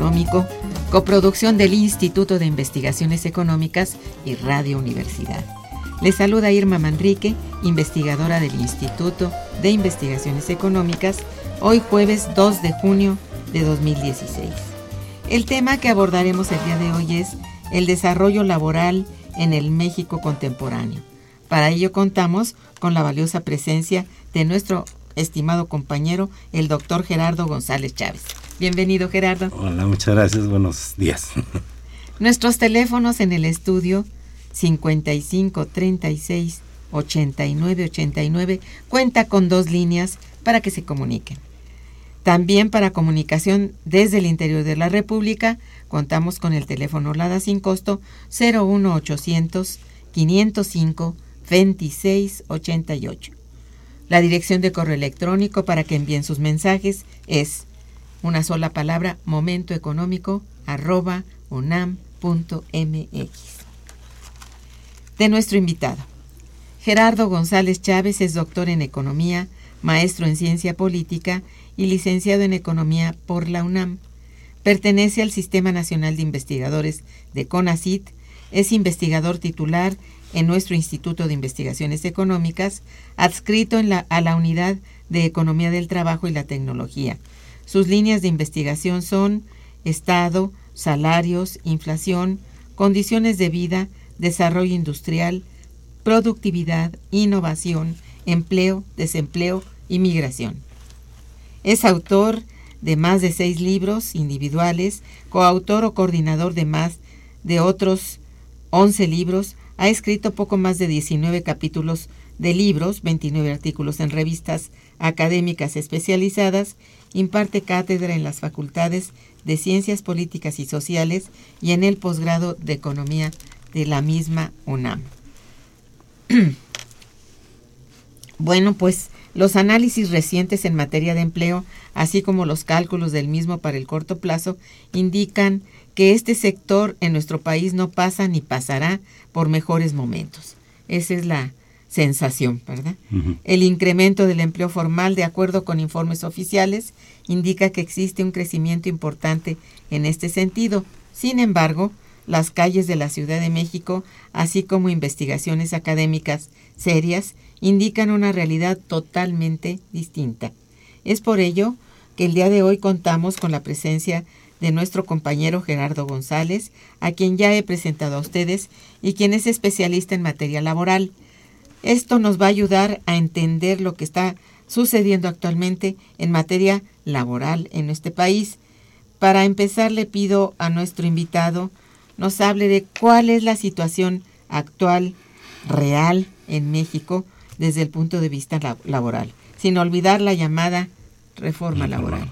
Económico, coproducción del Instituto de Investigaciones Económicas y Radio Universidad. Les saluda Irma Manrique, investigadora del Instituto de Investigaciones Económicas, hoy jueves 2 de junio de 2016. El tema que abordaremos el día de hoy es el desarrollo laboral en el México contemporáneo. Para ello contamos con la valiosa presencia de nuestro estimado compañero, el doctor Gerardo González Chávez. Bienvenido, Gerardo. Hola, muchas gracias. Buenos días. Nuestros teléfonos en el estudio 55 36 89 89 cuenta con dos líneas para que se comuniquen. También para comunicación desde el interior de la República contamos con el teléfono LADA sin costo 01800 505 26 88. La dirección de correo electrónico para que envíen sus mensajes es una sola palabra momentoeconómico arroba unam.mx. De nuestro invitado. Gerardo González Chávez es doctor en economía, maestro en ciencia política y licenciado en economía por la UNAM. Pertenece al Sistema Nacional de Investigadores de CONACIT, es investigador titular en nuestro Instituto de Investigaciones Económicas, adscrito a la Unidad de Economía del Trabajo y la Tecnología. Sus líneas de investigación son Estado, salarios, inflación, condiciones de vida, desarrollo industrial, productividad, innovación, empleo, desempleo y migración. Es autor de más de seis libros individuales, coautor o coordinador de más de otros 11 libros, ha escrito poco más de 19 capítulos de libros, 29 artículos en revistas académicas especializadas, imparte cátedra en las facultades de Ciencias Políticas y Sociales y en el posgrado de Economía de la misma UNAM. bueno, pues los análisis recientes en materia de empleo, así como los cálculos del mismo para el corto plazo, indican que este sector en nuestro país no pasa ni pasará por mejores momentos. Esa es la sensación, ¿verdad? El incremento del empleo formal, de acuerdo con informes oficiales, indica que existe un crecimiento importante en este sentido. Sin embargo, las calles de la Ciudad de México, así como investigaciones académicas serias, indican una realidad totalmente distinta. Es por ello que el día de hoy contamos con la presencia de nuestro compañero Gerardo González, a quien ya he presentado a ustedes y quien es especialista en materia laboral. Esto nos va a ayudar a entender lo que está sucediendo actualmente en materia laboral en este país. Para empezar, le pido a nuestro invitado nos hable de cuál es la situación actual, real, en México desde el punto de vista laboral, sin olvidar la llamada reforma laboral.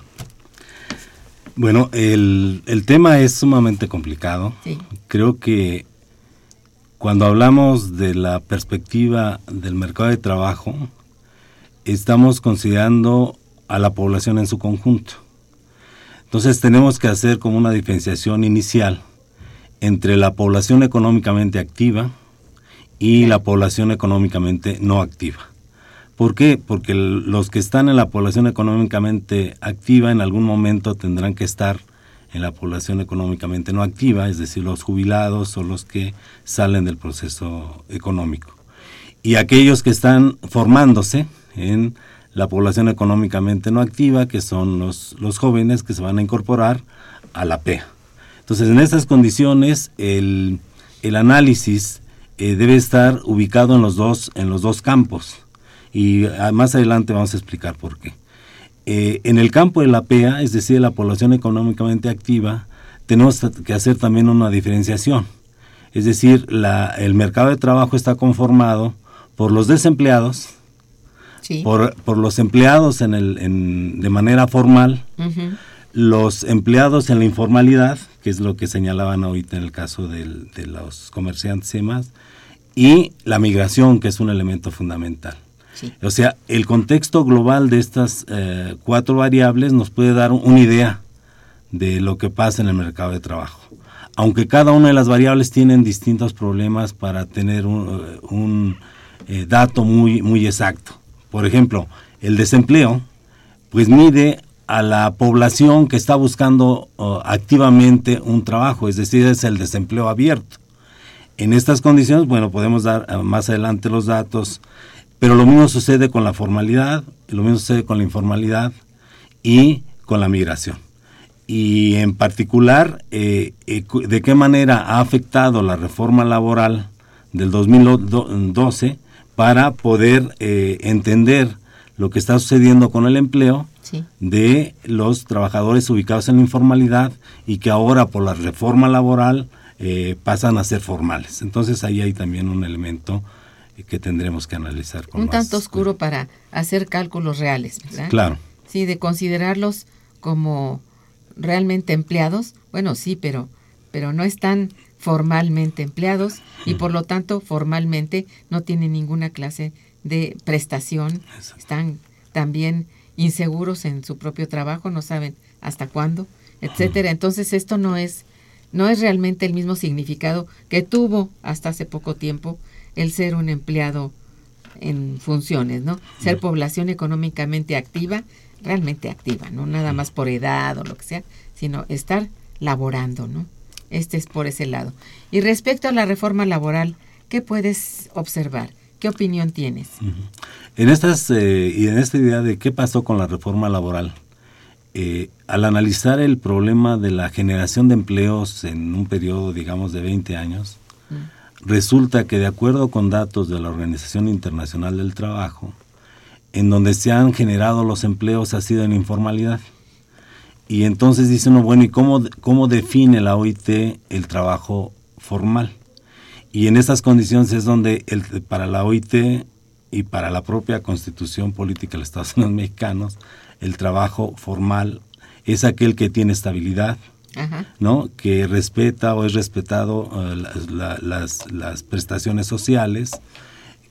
Bueno, el, el tema es sumamente complicado. Sí. Creo que cuando hablamos de la perspectiva del mercado de trabajo, estamos considerando a la población en su conjunto. Entonces tenemos que hacer como una diferenciación inicial entre la población económicamente activa y la población económicamente no activa. ¿Por qué? Porque los que están en la población económicamente activa en algún momento tendrán que estar en la población económicamente no activa, es decir, los jubilados o los que salen del proceso económico. Y aquellos que están formándose en la población económicamente no activa, que son los, los jóvenes que se van a incorporar a la PEA. Entonces, en estas condiciones, el, el análisis eh, debe estar ubicado en los dos, en los dos campos. Y ah, más adelante vamos a explicar por qué. Eh, en el campo de la PEA, es decir, la población económicamente activa, tenemos que hacer también una diferenciación. Es decir, la, el mercado de trabajo está conformado por los desempleados, Sí. por, por los empleados en el, en, de manera formal, los empleados en la informalidad, que es lo que señalaban ahorita en el caso del- de los comerciantes y demás, y la migración, que es un elemento fundamental. O sea, el contexto global de estas eh, cuatro variables nos puede dar una idea de lo que pasa en el mercado de trabajo. Aunque cada una de las variables tienen distintos problemas para tener un, eh, eh, dato muy, muy exacto. Por ejemplo, el desempleo, pues mide a la población que está buscando activamente un trabajo, es decir, es el desempleo abierto. En estas condiciones, bueno, podemos dar más adelante los datos, pero lo mismo sucede con la formalidad, lo mismo sucede con la informalidad y con la migración. Y en particular, eh, eh, ¿de qué manera ha afectado la reforma laboral del 2012 para poder eh, entender lo que está sucediendo con el empleo Sí. de los trabajadores ubicados en la informalidad y que ahora por la reforma laboral eh, pasan a ser formales. Entonces ahí hay también un elemento que tendremos que analizar con Un más tanto oscuro para hacer cálculos reales, ¿verdad? Claro. Sí, de considerarlos como realmente empleados. Bueno, sí, pero, pero no están formalmente empleados y por lo tanto formalmente no tienen ninguna clase de prestación. Están también inseguros en su propio trabajo, no saben hasta cuándo, etcétera. Entonces esto no es no es realmente el mismo significado que tuvo hasta hace poco tiempo el ser un empleado en funciones, ¿no? Ser población económicamente activa, realmente activa, no nada más por edad o lo que sea, sino estar laborando, ¿no? Este es por ese lado. Y respecto a la reforma laboral, ¿qué puedes observar? ¿Qué opinión tienes? En estas eh, y en esta idea de qué pasó con la reforma laboral, eh, al analizar el problema de la generación de empleos en un periodo, digamos, de 20 años, resulta que de acuerdo con datos de la Organización Internacional del Trabajo, en donde se han generado los empleos ha sido en informalidad. Y entonces dice uno, bueno, ¿y cómo, cómo define la OIT el trabajo formal? Y en estas condiciones es donde para la OIT y para la propia constitución política de los Estados Unidos mexicanos, el trabajo formal es aquel que tiene estabilidad, ¿no? que respeta o es respetado eh, las, la- las, las prestaciones sociales,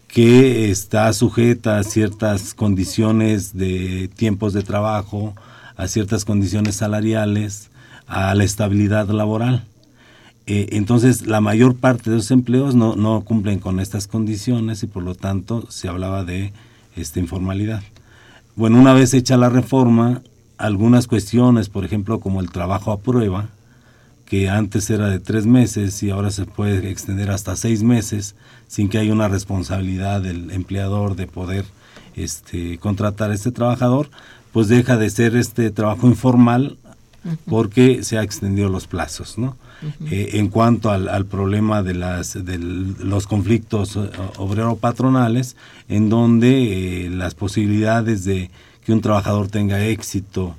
que está sujeta a ciertas condiciones de tiempos de trabajo, a ciertas condiciones salariales, a la estabilidad laboral. Eh, entonces, la mayor parte de los empleos no, no cumplen con estas condiciones y por lo tanto se hablaba de esta informalidad. Bueno, una vez hecha la reforma, algunas cuestiones, por ejemplo, como el trabajo a prueba, que antes era de tres meses y ahora se puede extender hasta seis meses sin que haya una responsabilidad del empleador de poder este, contratar a este trabajador, pues deja de ser este trabajo informal porque se ha extendido los plazos, ¿no? Eh, en cuanto al, al problema de las de los conflictos eh, obrero-patronales, en donde eh, las posibilidades de que un trabajador tenga éxito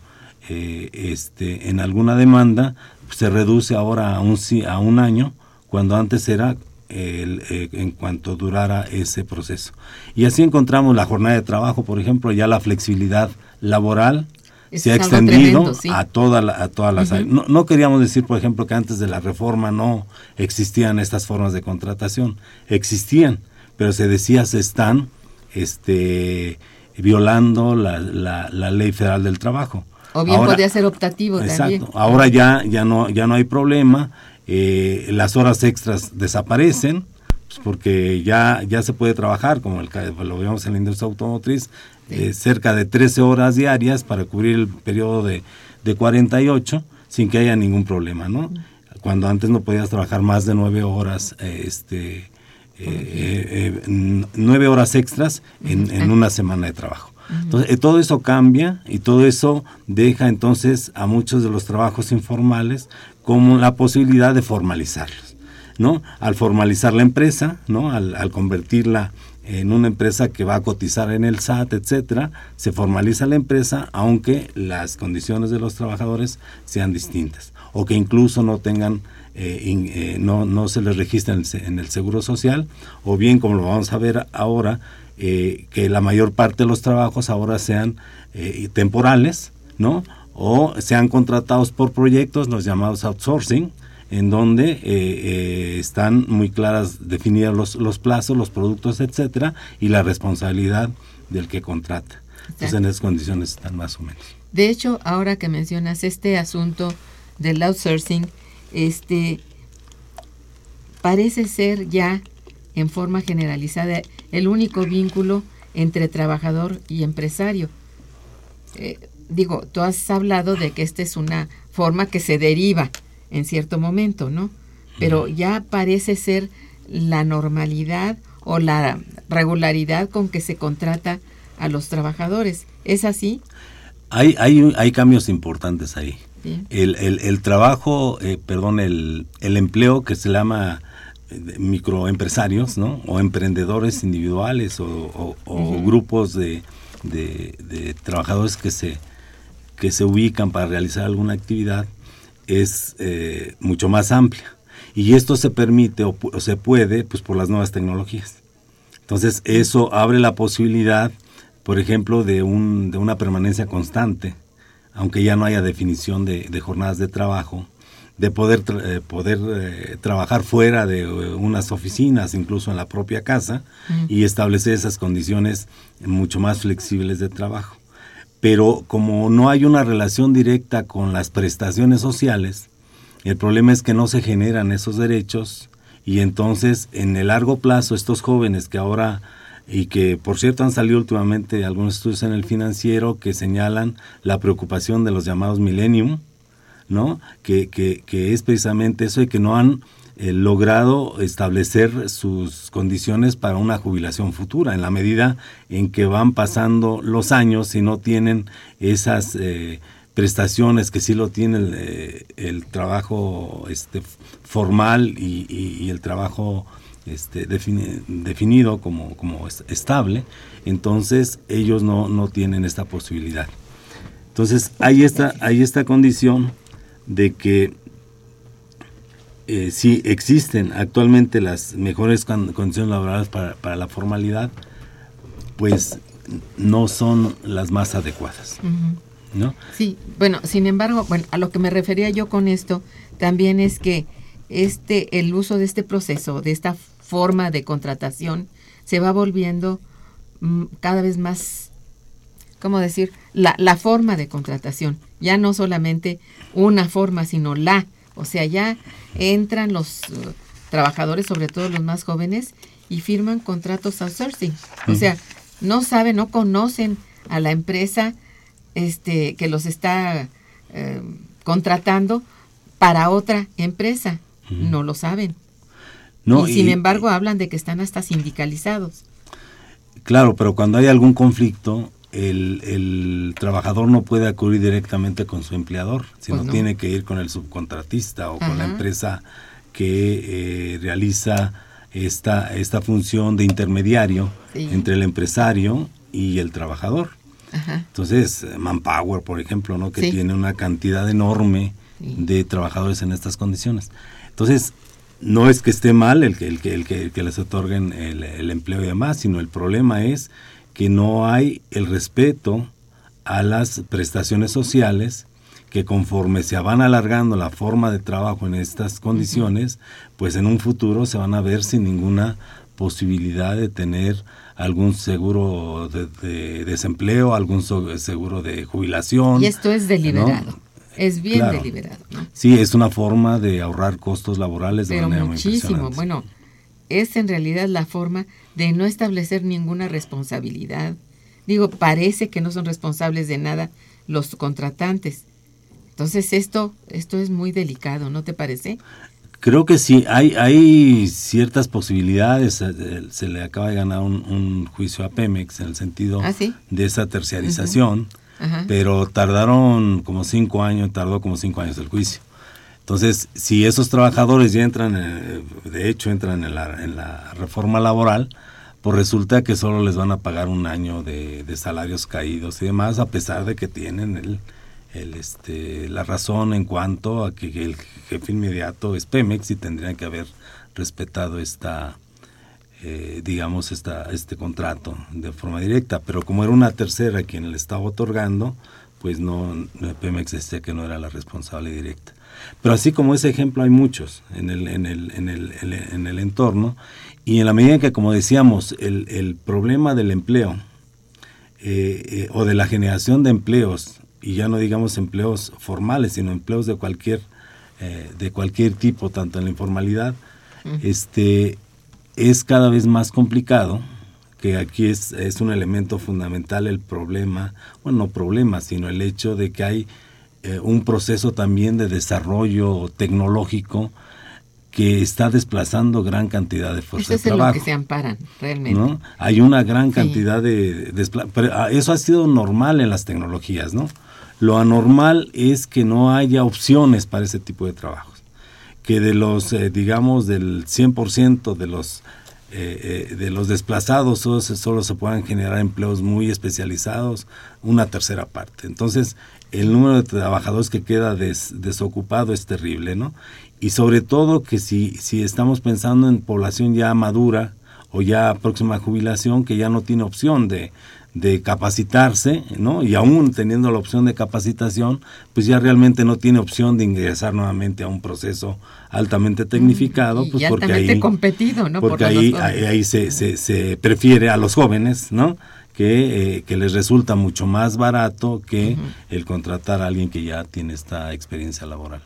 eh, este, en alguna demanda pues, se reduce ahora a un, a un año, cuando antes era el, eh, en cuanto durara ese proceso. Y así encontramos la jornada de trabajo, por ejemplo, ya la flexibilidad laboral se ha extendido a toda a todas las no, no, queríamos decir por ejemplo que antes de la reforma no existían estas formas de contratación. Existían pero se decía se están este violando la, la, ley federal del trabajo. O bien podría ser optativo exacto. Ahora ya ya no ya no hay problema. Eh, las horas extras desaparecen pues porque ya ya se puede trabajar como el, lo vemos en la industria automotriz eh, cerca de 13 horas diarias para cubrir el periodo de, de 48 sin que haya ningún problema, ¿no? Cuando antes no podías trabajar más de 9 horas, eh, este, eh, nueve horas extras en, en, una semana de trabajo. Entonces, todo eso cambia y todo eso deja entonces a muchos de los trabajos informales como la posibilidad de formalizarlos, ¿no? Al formalizar la empresa, ¿no? Al, al convertirla en una empresa que va a cotizar en el SAT, etcétera, se formaliza la empresa aunque las condiciones de los trabajadores sean distintas o que incluso no tengan eh, eh, no, no se les registra en el, seguro social o bien como lo vamos a ver ahora eh, que la mayor parte de los trabajos ahora sean temporales no o sean contratados por proyectos los llamados outsourcing en donde eh, eh, están muy claras definidos los, los, plazos, los productos, etcétera, y la responsabilidad del que contrata. Entonces, en esas condiciones están más o menos. De hecho, ahora que mencionas este asunto del outsourcing, este parece ser ya en forma generalizada el único vínculo entre trabajador y empresario. Eh, digo, tú has hablado de que esta es una forma que se deriva en cierto momento, ¿no? Pero ya parece ser la normalidad o la regularidad con que se contrata a los trabajadores. ¿Es así? Hay, hay, hay cambios importantes ahí. El, el, trabajo, eh, perdón, el, el empleo que se llama eh, microempresarios, ¿no? O emprendedores individuales o, grupos de, de, trabajadores que se, que se ubican para realizar alguna actividad es eh, mucho más amplia. Y esto se permite o, se puede pues por las nuevas tecnologías. Entonces eso abre la posibilidad, por ejemplo, de, un, de una permanencia constante, aunque ya no haya definición de, jornadas de trabajo, de poder, eh, poder eh, trabajar fuera de unas oficinas, incluso en la propia casa, y establecer esas condiciones mucho más flexibles de trabajo pero como no hay una relación directa con las prestaciones sociales, el problema es que no se generan esos derechos y entonces en el largo plazo estos jóvenes que ahora y que por cierto han salido últimamente algunos estudios en el financiero que señalan la preocupación de los llamados millennium, ¿no? Que, que, que es precisamente eso de que no han eh, logrado establecer sus condiciones para una jubilación futura, en la medida en que van pasando los años y no tienen esas eh, prestaciones que sí lo tiene el, eh, trabajo este, formal y, el trabajo este, definido como, como estable, entonces ellos no, no tienen esta posibilidad. Entonces hay esta, hay esta condición de que eh, sí existen actualmente las mejores condiciones laborales para, la formalidad, pues no son las más adecuadas. ¿no? Sí, bueno, sin embargo, bueno, a lo que me refería yo con esto también es que este el uso de este proceso, de esta forma de contratación se va volviendo mm, cada vez más ¿cómo decir? La, la forma de contratación, ya no solamente una forma, sino la o sea, ya entran los uh, trabajadores, sobre todo los más jóvenes, y firman contratos outsourcing. O sea, no saben, no conocen a la empresa este, que los está eh, contratando para otra empresa. No lo saben. y sin embargo hablan de que están hasta sindicalizados. Claro, pero cuando hay algún conflicto, el, trabajador no puede acudir directamente con su empleador, sino pues tiene que ir con el subcontratista o con la empresa que eh, realiza esta, esta función de intermediario entre el empresario y el trabajador. Entonces, Manpower, por ejemplo, ¿no? que tiene una cantidad enorme de trabajadores en estas condiciones. Entonces, no es que esté mal el que, el que, el que, que les otorguen el, el, empleo y demás, sino el problema es que no hay el respeto a las prestaciones sociales que conforme se van alargando la forma de trabajo en estas condiciones, pues en un futuro se van a ver sin ninguna posibilidad de tener algún seguro de, desempleo, algún seguro de jubilación. Y esto es deliberado. Es bien deliberado. Sí, es una forma de ahorrar costos laborales de Pero manera muchísimo. bueno, es en realidad la forma de no establecer ninguna responsabilidad. Digo, parece que no son responsables de nada los contratantes. Entonces esto, esto es muy delicado, ¿no te parece? Creo que sí, hay, hay ciertas posibilidades. Eh, se le acaba de ganar un, juicio a Pemex en el sentido ¿Ah, de esa terciarización, pero tardaron como cinco años, tardó como cinco años el juicio. Entonces, si esos trabajadores ya entran, de hecho, entran en la, en la, reforma laboral, pues resulta que solo les van a pagar un año de, de salarios caídos y demás, a pesar de que tienen el, el, este, la razón en cuanto a que el jefe inmediato es Pemex y tendrían que haber respetado esta, eh, digamos, esta, este contrato de forma directa. Pero como era una tercera quien le estaba otorgando, pues no, Pemex decía que no era la responsable directa. Pero así como ese ejemplo hay muchos en el, en el, en el, en el entorno y en la medida en que, como decíamos, el, el problema del empleo eh, eh, o de la generación de empleos y ya no digamos empleos formales, sino empleos de cualquier, eh, de cualquier tipo, tanto en la informalidad, este, es cada vez más complicado, que aquí es, es un elemento fundamental el problema, bueno, no problema, sino el hecho de que hay eh, un proceso también de desarrollo tecnológico que está desplazando gran cantidad de fuerza eso de trabajo. Es lo que se amparan, realmente. ¿no? Hay una gran cantidad de, de ah, eso ha sido normal en las tecnologías, ¿no? Lo anormal es que no haya opciones para ese tipo de trabajos. Que de los, eh, digamos, del 100% de los, eh, eh, de los desplazados solo se, solo se puedan generar empleos muy especializados, una tercera parte. Entonces, el número de trabajadores que queda desocupado es terrible, ¿no? Y sobre todo que si, si estamos pensando en población ya madura o ya próxima a jubilación, que ya no tiene opción de, de capacitarse, ¿no? Y aún teniendo la opción de capacitación, pues ya realmente no tiene opción de ingresar nuevamente a un proceso altamente tecnificado, pues porque ahí competido, ¿no? Porque ahí, ahí, se, se, se, prefiere a los jóvenes, ¿no? Que, eh, que les resulta mucho más barato que el contratar a alguien que ya tiene esta experiencia laboral.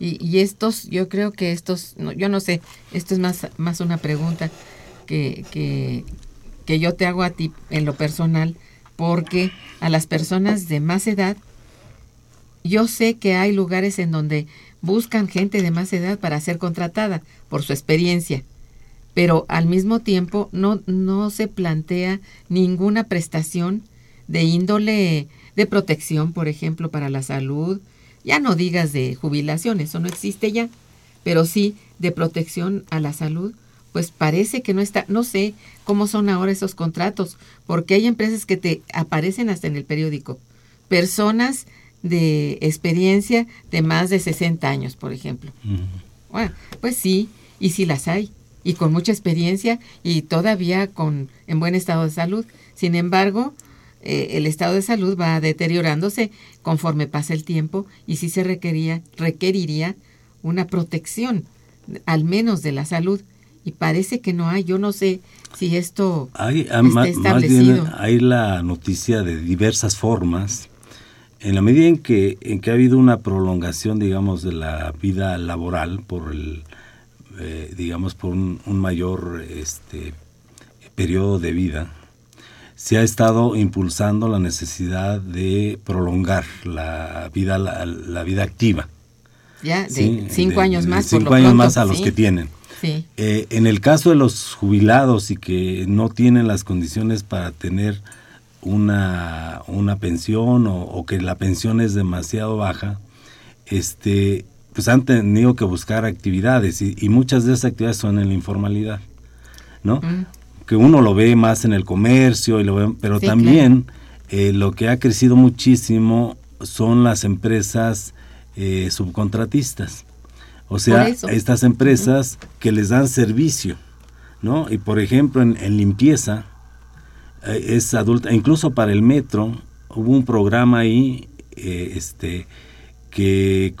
Y, y estos, yo creo que estos, no, yo no sé, esto es más, más una pregunta que, que, que yo te hago a ti en lo personal, porque a las personas de más edad, yo sé que hay lugares en donde buscan gente de más edad para ser contratada por su experiencia, pero al mismo tiempo no, no se plantea ninguna prestación de índole de protección, por ejemplo, para la salud, ya no digas de jubilación, eso no existe ya, pero sí de protección a la salud pues parece que no está, no sé cómo son ahora esos contratos, porque hay empresas que te aparecen hasta en el periódico. Personas de experiencia de más de 60 años, por ejemplo. Bueno, pues sí, y sí las hay, y con mucha experiencia y todavía con en buen estado de salud. Sin embargo, eh, el estado de salud va deteriorándose conforme pasa el tiempo y sí se requería, requeriría una protección, al menos de la salud y parece que no hay. Yo no sé si esto hay, ah, está establecido. hay la noticia de diversas formas. En la medida en que, en que ha habido una prolongación, digamos, de la vida laboral por el, eh, digamos, por un, mayor este, periodo de vida, se ha estado impulsando la necesidad de prolongar la vida, la, vida activa. Ya, de cinco años más. Cinco años más a los que tienen. Eh, en el caso de los jubilados y que no tienen las condiciones para tener una, una pensión o, que la pensión es demasiado baja, este, pues han tenido que buscar actividades y, muchas de esas actividades son en la informalidad, ¿no? Que uno lo ve más en el comercio, y lo pero también eh, lo que ha crecido muchísimo son las empresas eh, subcontratistas. O sea, estas empresas que les dan servicio, ¿no? Y por ejemplo, en, limpieza, eh, es adulta, incluso para el metro, hubo un programa ahí este, que,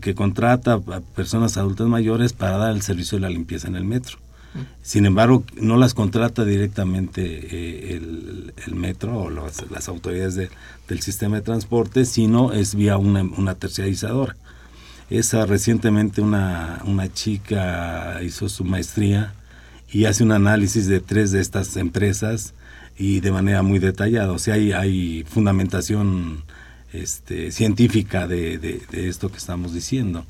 que contrata a personas adultas mayores para dar el servicio de la limpieza en el metro. Sin embargo, no las contrata directamente eh, el, metro o las autoridades del sistema de transporte, sino es vía una, una terciarizadora. Esa recientemente una, una chica hizo su maestría y hace un análisis de tres de estas empresas y de manera muy detallada. O sea, hay, hay fundamentación este, científica de, de, esto que estamos diciendo.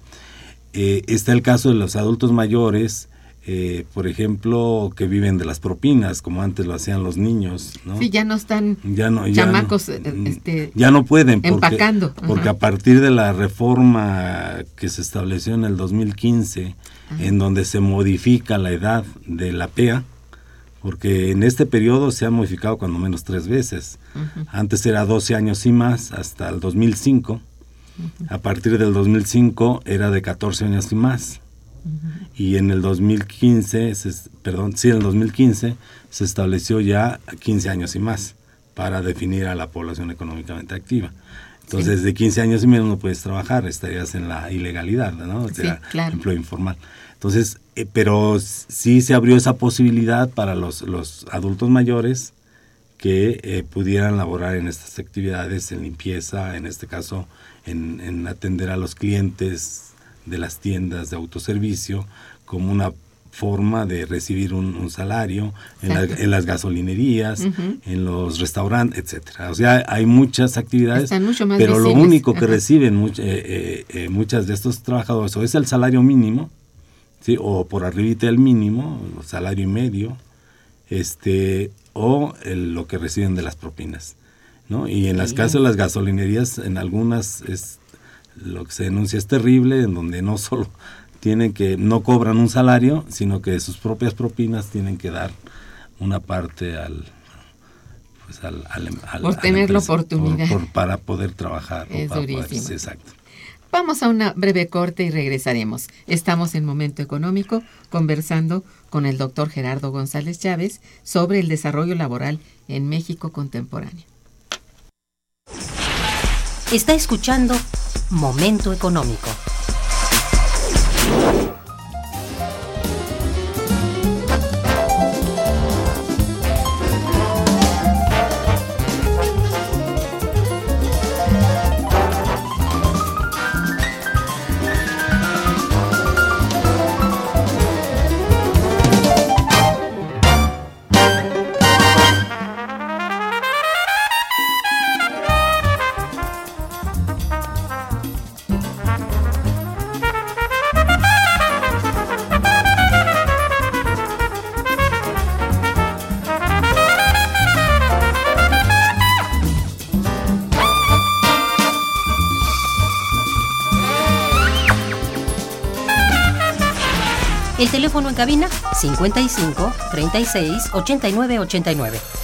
Eh, está el caso de los adultos mayores eh, por ejemplo, que viven de las propinas, como antes lo hacían los niños, ¿no? Sí, ya no están ya no, chamacos eh, mm, este, ya no pueden porque, empacando. Porque a partir de la reforma que se estableció en el 2015, en donde se modifica la edad de la PEA, porque en este periodo se ha modificado cuando menos tres veces. Antes era 12 años y más, hasta el 2005. A partir del 2005 era de 14 años y más y en el 2015, perdón, sí, en el 2015 se estableció ya 15 años y más para definir a la población económicamente activa. Entonces, de 15 años y menos no puedes trabajar, estarías en la ilegalidad, ¿no? O sea, empleo informal. Entonces, eh, pero sí se abrió esa posibilidad para los, los adultos mayores que eh, pudieran laborar en estas actividades, en limpieza, en este caso, en, en atender a los clientes de las tiendas de autoservicio como una forma de recibir un, salario en, las gasolinerías, en los restaurantes, etcétera. O sea, hay muchas actividades, pero lo único que reciben eh, eh, eh, muchas de estos trabajadores o es el salario mínimo, ¿sí? o por arribita del mínimo, salario y medio, este, o lo que reciben de las propinas. ¿no? Y en las casas de las gasolinerías, en algunas es lo que se denuncia es terrible, en donde no solo tienen que, no cobran un salario, sino que de sus propias propinas tienen que dar una parte al, pues al, por tener la oportunidad. para poder trabajar es exacto. Vamos a una breve corte y regresaremos. Estamos en momento económico conversando con el doctor Gerardo González Chávez sobre el desarrollo laboral en México contemporáneo está escuchando Momento Económico. Cabina 55 36 89 89.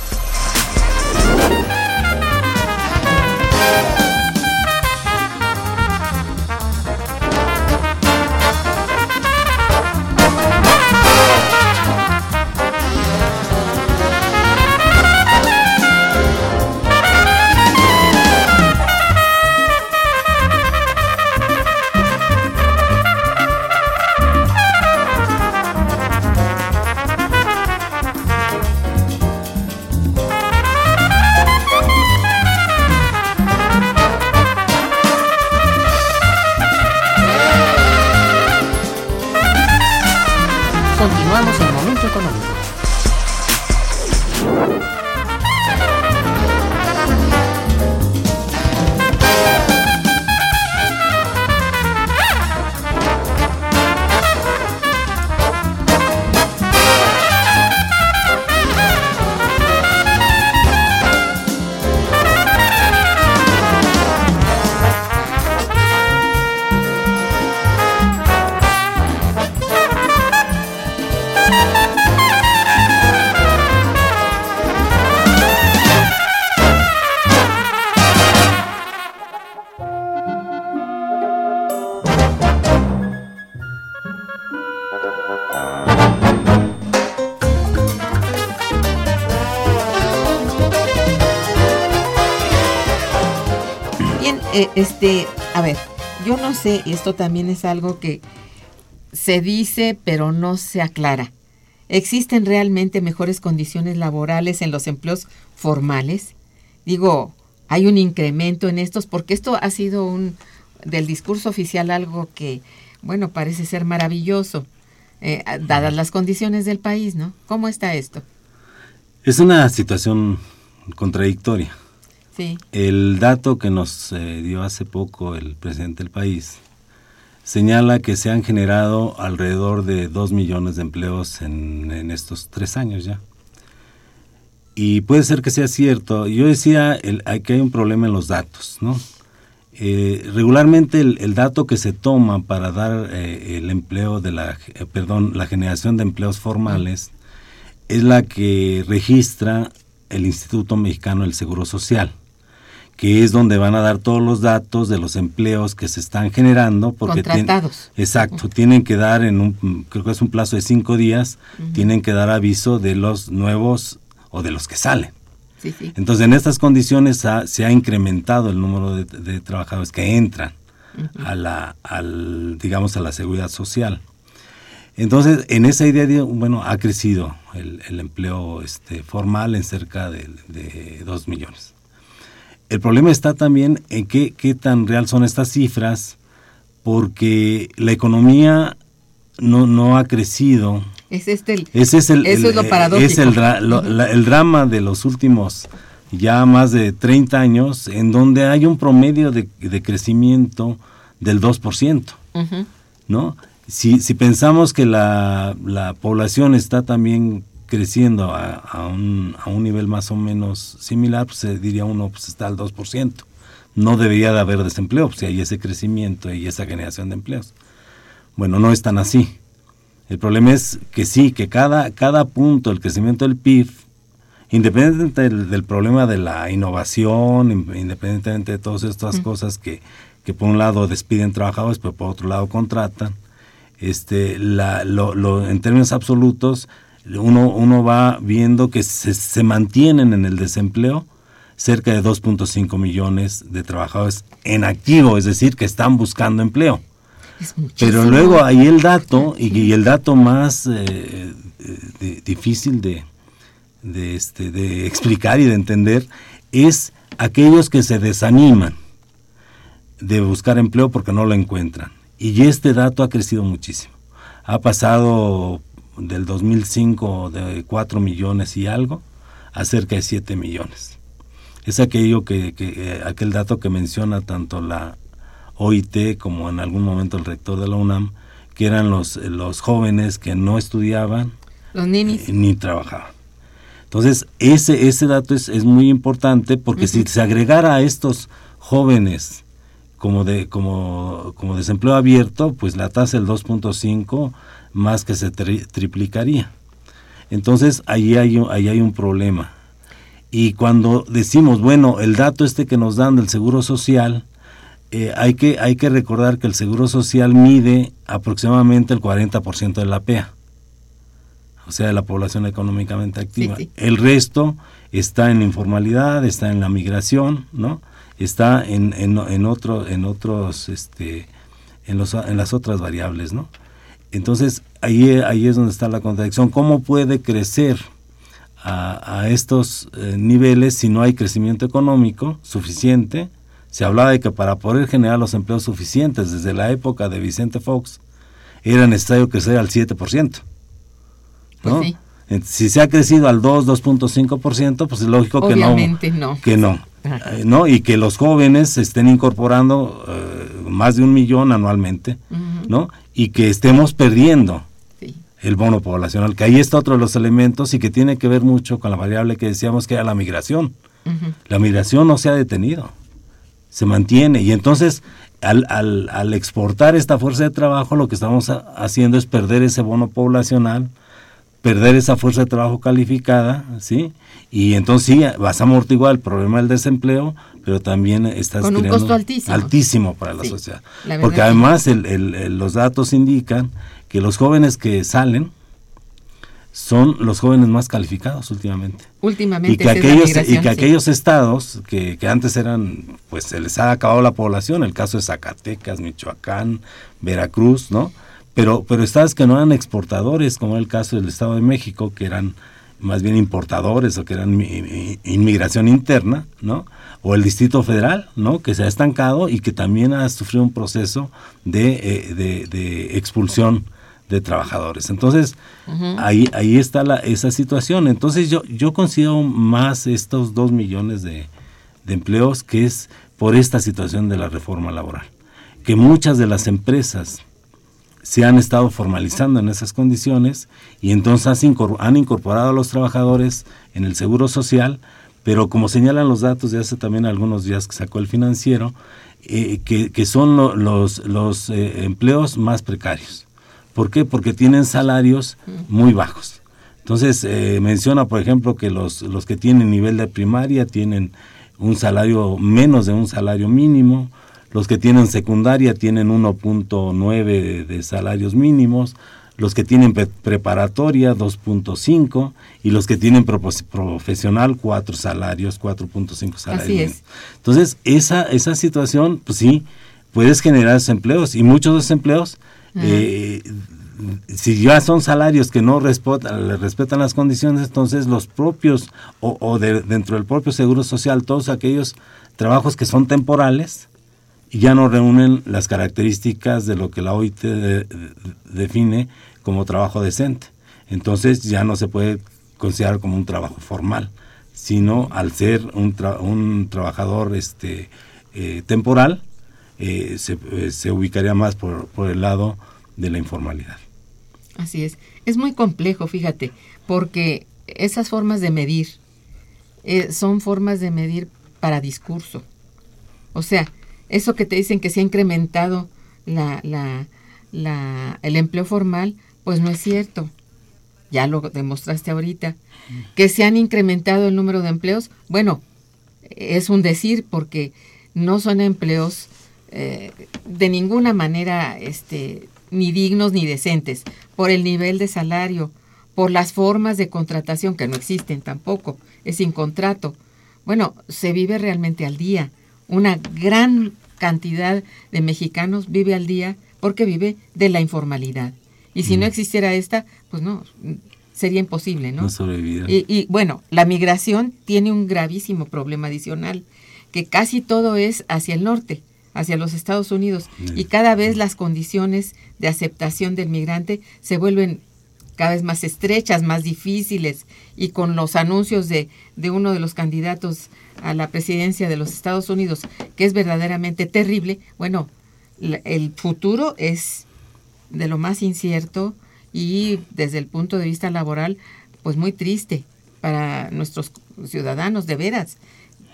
Eh, este, a ver, yo no sé, y esto también es algo que se dice pero no se aclara. ¿Existen realmente mejores condiciones laborales en los empleos formales? Digo, hay un incremento en estos porque esto ha sido un del discurso oficial algo que, bueno, parece ser maravilloso, eh, dadas las condiciones del país, ¿no? ¿Cómo está esto? Es una situación contradictoria. El dato que nos eh, dio hace poco el presidente del país señala que se han generado alrededor de 2 millones de empleos en, estos tres años ya. Y puede ser que sea cierto. Yo decía el, que hay un problema en los datos, ¿no? Eh, regularmente el, dato que se toma para dar eh, el empleo de la, perdón, la generación de empleos formales es la que registra el Instituto Mexicano del Seguro Social que es donde van a dar todos los datos de los empleos que se están generando. Porque Contratados. exacto, tienen que dar en un, creo que es un plazo de cinco días, tienen que dar aviso de los nuevos o de los que salen. Sí, sí. Entonces, en estas condiciones ha, se ha incrementado el número de, de trabajadores que entran a la, al, digamos, a la seguridad social. Entonces, en esa idea, bueno, ha crecido el, el empleo este, formal en cerca de, de 2 millones. El problema está también en qué, qué tan real son estas cifras, porque la economía no, no ha crecido. Es este el, Ese es el, eso el, es lo paradójico. es el, lo- la- el drama de los últimos ya más de 30 años, en donde hay un promedio de, de crecimiento del 2%. Ujú. ¿no? Si, si pensamos que la, la población está también creciendo a, a un, a un nivel más o menos similar, pues se diría uno, pues está al 2%. No debería de haber desempleo, pues, si hay ese crecimiento y esa generación de empleos. Bueno, no es tan así. El problema es que sí, que cada, cada punto del crecimiento del PIB, independientemente del, del problema de la innovación, in- independientemente de todas estas cosas que, que por un lado despiden trabajadores, pero por otro lado contratan, este, la, lo, lo- en términos absolutos, uno, uno va viendo que se, se mantienen en el desempleo cerca de 2.5 millones de trabajadores en activo, es decir, que están buscando empleo. Pero luego hay el dato, y, y el dato más eh, eh, de- difícil de, de, este, de explicar y de entender, es aquellos que se desaniman de buscar empleo porque no lo encuentran. Y este dato ha crecido muchísimo. Ha pasado del 2005 de 4 millones y algo a cerca de 7 millones. Es aquello que, que eh, aquel dato que menciona tanto la OIT como en algún momento el rector de la UNAM, que eran los, los jóvenes que no estudiaban Los ninis. eh, ni trabajaban. Entonces, ese, ese dato es, es muy importante porque si se agregara a estos jóvenes como, de, como, como desempleo abierto, pues la tasa del 2.5 más que se tri- triplicaría. Entonces, ahí hay, un- ahí hay un problema. Y cuando decimos, bueno, el dato este que nos dan del Seguro Social, eh, hay, que, hay que recordar que el Seguro Social mide aproximadamente el 40% de la PEA o sea, de la población económicamente activa. sí. El resto está en la informalidad, está en la migración, ¿no? Está en, en, en otro, en otros, este, en, los, en las otras variables, ¿no? Entonces, ahí, ahí es donde está la contradicción. ¿Cómo puede crecer a, a estos eh, niveles si no hay crecimiento económico suficiente? Se hablaba de que para poder generar los empleos suficientes desde la época de Vicente Fox, era necesario crecer al 7%. Pues Si se ha crecido al 2, 2.5%, pues es lógico que no. Obviamente no. Que no. Eh, ¿no? Y que los jóvenes se estén incorporando eh, más de un millón anualmente. ¿No? Y que estemos perdiendo Sí. el bono poblacional, que ahí está otro de los elementos y que tiene que ver mucho con la variable que decíamos que era la migración. La migración no se ha detenido, se mantiene. Y entonces, al, al, al exportar esta fuerza de trabajo, lo que estamos ha- haciendo es perder ese bono poblacional, perder esa fuerza de trabajo calificada, ¿sí? Y entonces sí, vas a amortiguar el problema del desempleo, pero también estás Con un creando- costo altísimo. altísimo para la Sí, sociedad. la Porque que- además el- el- el- los datos indican que los jóvenes que salen son los jóvenes más calificados últimamente. Últimamente. Y que, aquellos, y que aquellos estados que, que, antes eran, pues se les ha acabado la población, el caso de Zacatecas, Michoacán, Veracruz, ¿no? Pero, pero estados que no eran exportadores, como el caso del Estado de México, que eran más bien importadores o que eran inmigración interna, ¿no? O el Distrito Federal, ¿no? Que se ha estancado y que también ha sufrido un proceso de, eh, de, de expulsión de trabajadores. Entonces, ahí, ahí está la, esa situación. Entonces, yo, yo considero más estos dos millones de, de empleos que es por esta situación de la reforma laboral. Que muchas de las empresas se han estado formalizando en esas condiciones y entonces han incorporado a los trabajadores en el seguro social, pero como señalan los datos de hace también algunos días que sacó el financiero, eh, que, son los, los eh, empleos más precarios. ¿Por qué? Porque tienen salarios muy bajos. Entonces, eh, menciona, por ejemplo, que los, los que tienen nivel de primaria tienen un salario menos de un salario mínimo, los que tienen secundaria tienen 1.9 de, salarios mínimos, los que tienen preparatoria 2.5 y los que tienen profesional 4 salarios, 4.5 salarios. Así es. Entonces, esa, esa situación, pues sí, puedes generar desempleos y muchos de esos empleos, eh, si ya son salarios que no respetan, respetan las condiciones, entonces los propios o, o de, dentro del propio Seguro Social, todos aquellos trabajos que son temporales, ya no reúnen las características de lo que la OIT define como trabajo decente. Entonces ya no se puede considerar como un trabajo formal, sino al ser un, un trabajador este, eh, temporal, eh, se, eh, se, ubicaría más por, por el lado de la informalidad. Así es. Es muy complejo, fíjate, porque esas formas de medir son formas de medir para discurso. O sea, eso que te dicen que se ha incrementado la, la, la, el empleo formal, pues no es cierto. Ya lo demostraste ahorita. Que se han incrementado el número de empleos, bueno, es un decir porque no son empleos eh, de ninguna manera este, ni dignos ni decentes, por el nivel de salario, por las formas de contratación que no existen tampoco, es sin contrato. Bueno, se vive realmente al día. Una gran cantidad de mexicanos vive al día porque vive de la informalidad. Y si no mm. existiera esta, pues no, sería imposible, ¿no? no y, y, bueno, la migración tiene un gravísimo problema adicional, que casi todo es hacia el norte, hacia los Estados Unidos, y cada vez las condiciones de aceptación del migrante se vuelven cada vez más estrechas, más difíciles, y con los anuncios de, de uno de los candidatos a la presidencia de los Estados Unidos, que es verdaderamente terrible, bueno, el futuro es de lo más incierto y desde el punto de vista laboral, pues muy triste para nuestros ciudadanos, de veras.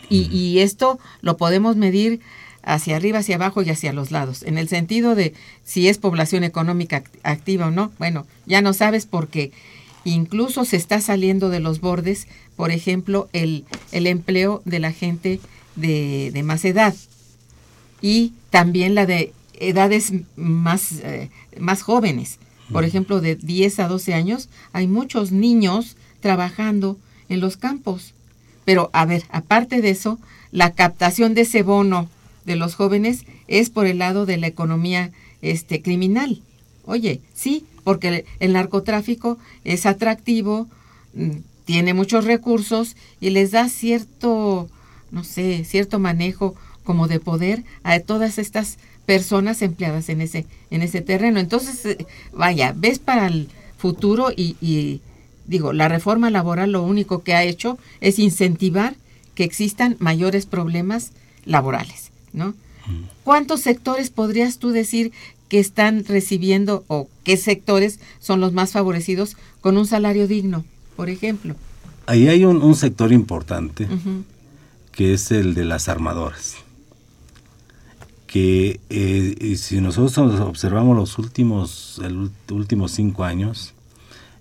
Y, y esto lo podemos medir hacia arriba, hacia abajo y hacia los lados. En el sentido de si es población económica activa o no, bueno, ya no sabes porque incluso se está saliendo de los bordes, por ejemplo, el, el empleo de la gente de, de, más edad y también la de edades más, eh, más jóvenes. Por ejemplo, de 10 a 12 años, hay muchos niños trabajando en los campos. Pero, a ver, aparte de eso, la captación de ese bono de los jóvenes es por el lado de la economía este, criminal. Oye, sí, porque el narcotráfico es atractivo, mm, tiene muchos recursos y les da cierto, no sé, cierto manejo como de poder a todas estas personas empleadas en ese, en ese terreno. Entonces, eh, vaya, ves para el futuro y, y digo, la reforma laboral lo único que ha hecho es incentivar que existan mayores problemas laborales. ¿No? ¿Cuántos sectores podrías tú decir que están recibiendo o qué sectores son los más favorecidos con un salario digno, por ejemplo? Ahí hay un, sector importante que es el de las armadoras. Que eh, si nosotros observamos los últimos, el, últimos cinco años,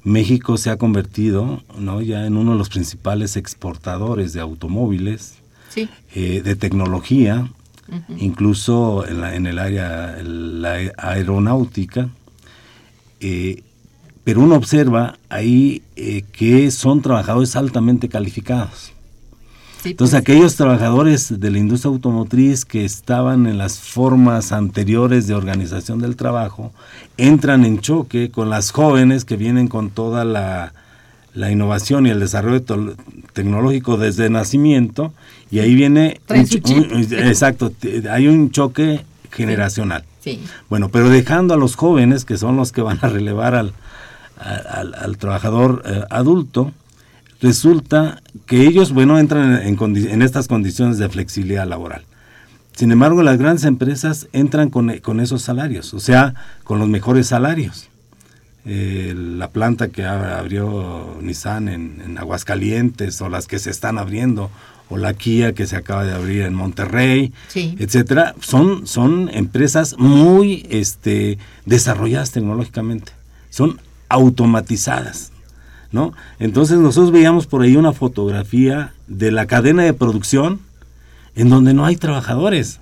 México se ha convertido ¿no? ya en uno de los principales exportadores de automóviles, eh, de tecnología, incluso en, el área la aeronáutica, eh, pero uno observa ahí eh, que son trabajadores altamente calificados. Sí, Entonces pues, aquellos trabajadores de la industria automotriz que estaban en las formas anteriores de organización del trabajo entran en choque con las jóvenes que vienen con toda la, la innovación y el desarrollo tecnológico desde nacimiento y ahí viene un exacto hay un choque generacional sí. bueno pero dejando a los jóvenes que son los que van a relevar al, al, al trabajador eh, adulto resulta que ellos, bueno, entran en, en estas condiciones de flexibilidad laboral. Sin embargo, las grandes empresas entran con, con esos salarios, o sea, con los mejores salarios. Eh, la planta que ab- abrió Nissan en, en Aguascalientes, o las que se están abriendo, o la Kia que se acaba de abrir en Monterrey, Sí. etcétera, son, son empresas muy este, desarrolladas tecnológicamente, son automatizadas. ¿no? Entonces nosotros veíamos por ahí una fotografía de la cadena de producción en donde no hay trabajadores.